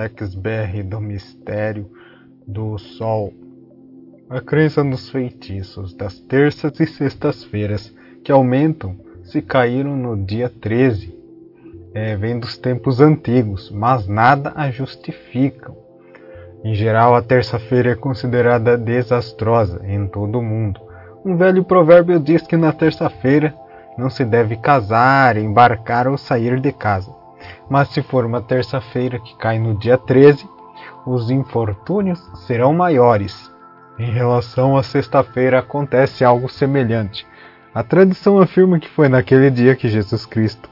Alex BR do Mistério do Sol. A crença nos feitiços das terças e sextas-feiras que aumentam se caíram no dia 13 é, vem dos tempos antigos, mas nada a justificam. Em geral, a terça-feira é considerada desastrosa em todo o mundo. Um velho provérbio diz que na terça-feira não se deve casar, embarcar ou sair de casa. Mas se for uma terça-feira que cai no dia 13, os infortúnios serão maiores. Em relação à sexta-feira acontece algo semelhante. A tradição afirma que foi naquele dia que Jesus Cristo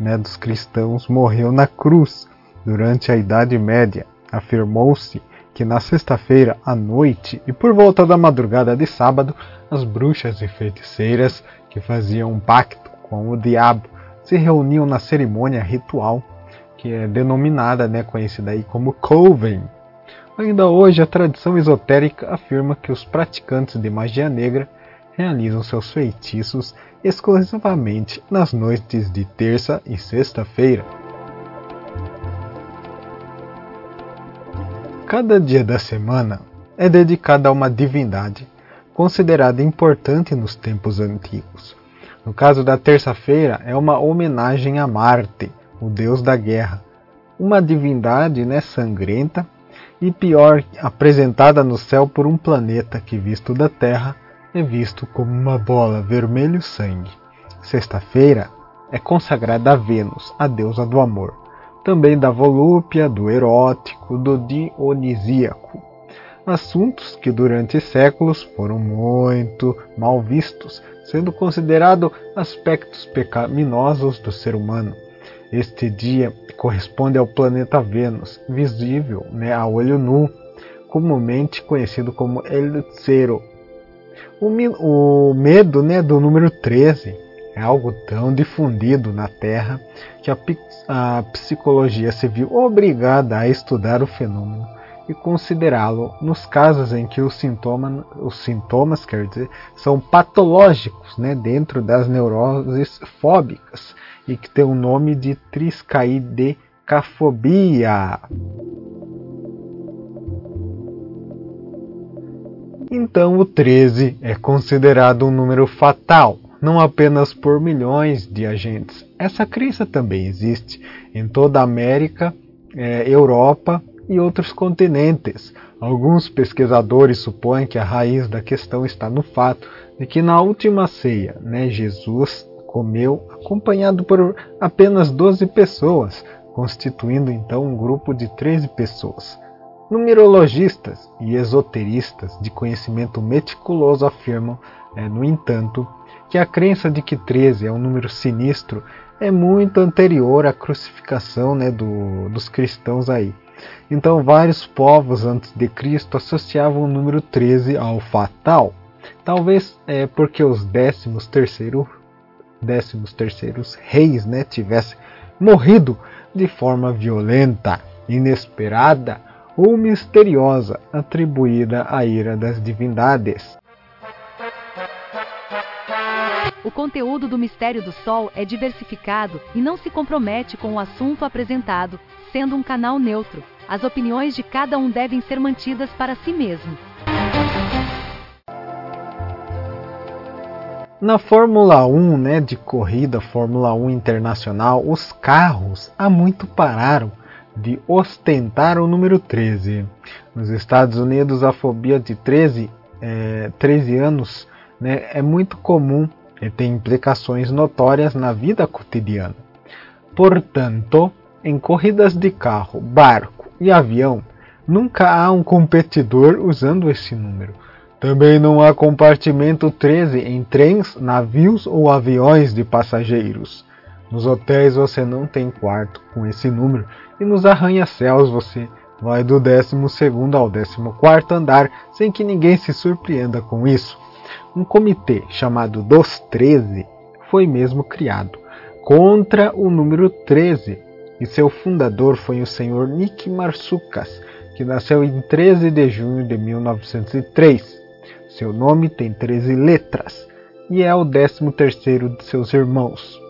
né, dos cristãos morreu na cruz durante a Idade Média. Afirmou-se que na sexta-feira à noite e por volta da madrugada de sábado, as bruxas e feiticeiras que faziam um pacto com o diabo se reuniam na cerimônia ritual que é denominada, né, conhecida aí como Coven. Ainda hoje, a tradição esotérica afirma que os praticantes de magia negra realizam seus feitiços exclusivamente nas noites de terça e sexta-feira. Cada dia da semana é dedicado a uma divindade considerada importante nos tempos antigos. No caso da terça-feira, é uma homenagem a Marte, o deus da guerra, uma divindade né, sangrenta e pior, apresentada no céu por um planeta que, visto da Terra, é visto como uma bola vermelho sangue. Sexta-feira é consagrada a Vênus, a deusa do amor, também da volúpia, do erótico, do dionisíaco. Assuntos que durante séculos foram muito mal vistos, sendo considerado aspectos pecaminosos do ser humano. Este dia corresponde ao planeta Vênus, visível né, a olho nu, comumente conhecido como El Cero, o, o medo né, do número 13 é algo tão difundido na Terra que a, a psicologia se viu obrigada a estudar o fenômeno e considerá-lo nos casos em que os, sintoma, os sintomas quer dizer, são patológicos né, dentro das neuroses fóbicas e que tem o nome de triscaidecafobia. Então o 13 é considerado um número fatal, não apenas por milhões de agentes. Essa crença também existe em toda a América, é, Europa e outros continentes. Alguns pesquisadores supõem que a raiz da questão está no fato de que na última ceia, né, Jesus comeu acompanhado por apenas 12 pessoas, constituindo então um grupo de 13 pessoas. Numerologistas e esoteristas de conhecimento meticuloso afirmam, é, no entanto, que a crença de que 13 é um número sinistro é muito anterior à crucificação né, do, dos cristãos aí. Então, vários povos antes de Cristo associavam o número 13 ao fatal. Talvez é porque os décimos terceiro, décimos terceiros reis né, tivessem morrido de forma violenta, inesperada ou misteriosa atribuída à ira das divindades. O conteúdo do Mistério do Sol é diversificado e não se compromete com o assunto apresentado, sendo um canal neutro. As opiniões de cada um devem ser mantidas para si mesmo. Na Fórmula 1, né, de corrida Fórmula 1 internacional, os carros há muito pararam de ostentar o número 13. Nos Estados Unidos, a fobia de 13, é, 13 anos né, é muito comum tem implicações notórias na vida cotidiana. Portanto, em corridas de carro, barco e avião, nunca há um competidor usando esse número. Também não há compartimento 13 em trens, navios ou aviões de passageiros. Nos hotéis você não tem quarto com esse número e nos arranha-céus você vai do 12 ao 14 andar sem que ninguém se surpreenda com isso. Um comitê chamado dos 13 foi mesmo criado contra o número 13 e seu fundador foi o senhor Nick Marsucas, que nasceu em 13 de junho de 1903. Seu nome tem 13 letras e é o 13 terceiro de seus irmãos.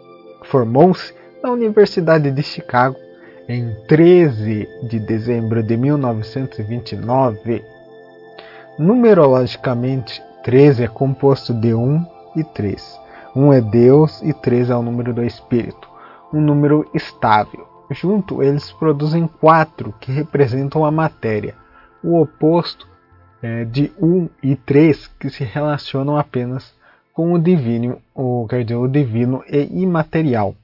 Formou-se na Universidade de Chicago em 13 de dezembro de 1929. Numerologicamente, 13 é composto de 1 e 3. 1 é Deus e 3 é o número do Espírito, um número estável. Junto, eles produzem 4 que representam a matéria. O oposto é de 1 e 3 que se relacionam apenas com o divino, ou quer dizer, o divino e imaterial.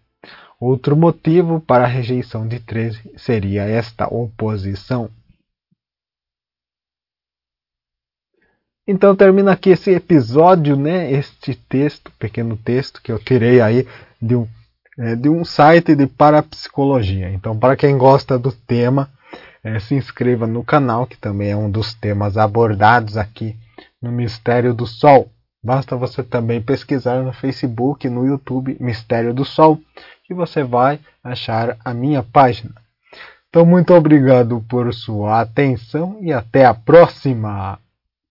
Outro motivo para a rejeição de 13 seria esta oposição. Então termina aqui esse episódio, né? Este texto, pequeno texto que eu tirei aí de um, é, de um site de parapsicologia. Então, para quem gosta do tema, é, se inscreva no canal, que também é um dos temas abordados aqui no Mistério do Sol. Basta você também pesquisar no Facebook, no YouTube Mistério do Sol, que você vai achar a minha página. Então, muito obrigado por sua atenção e até a próxima!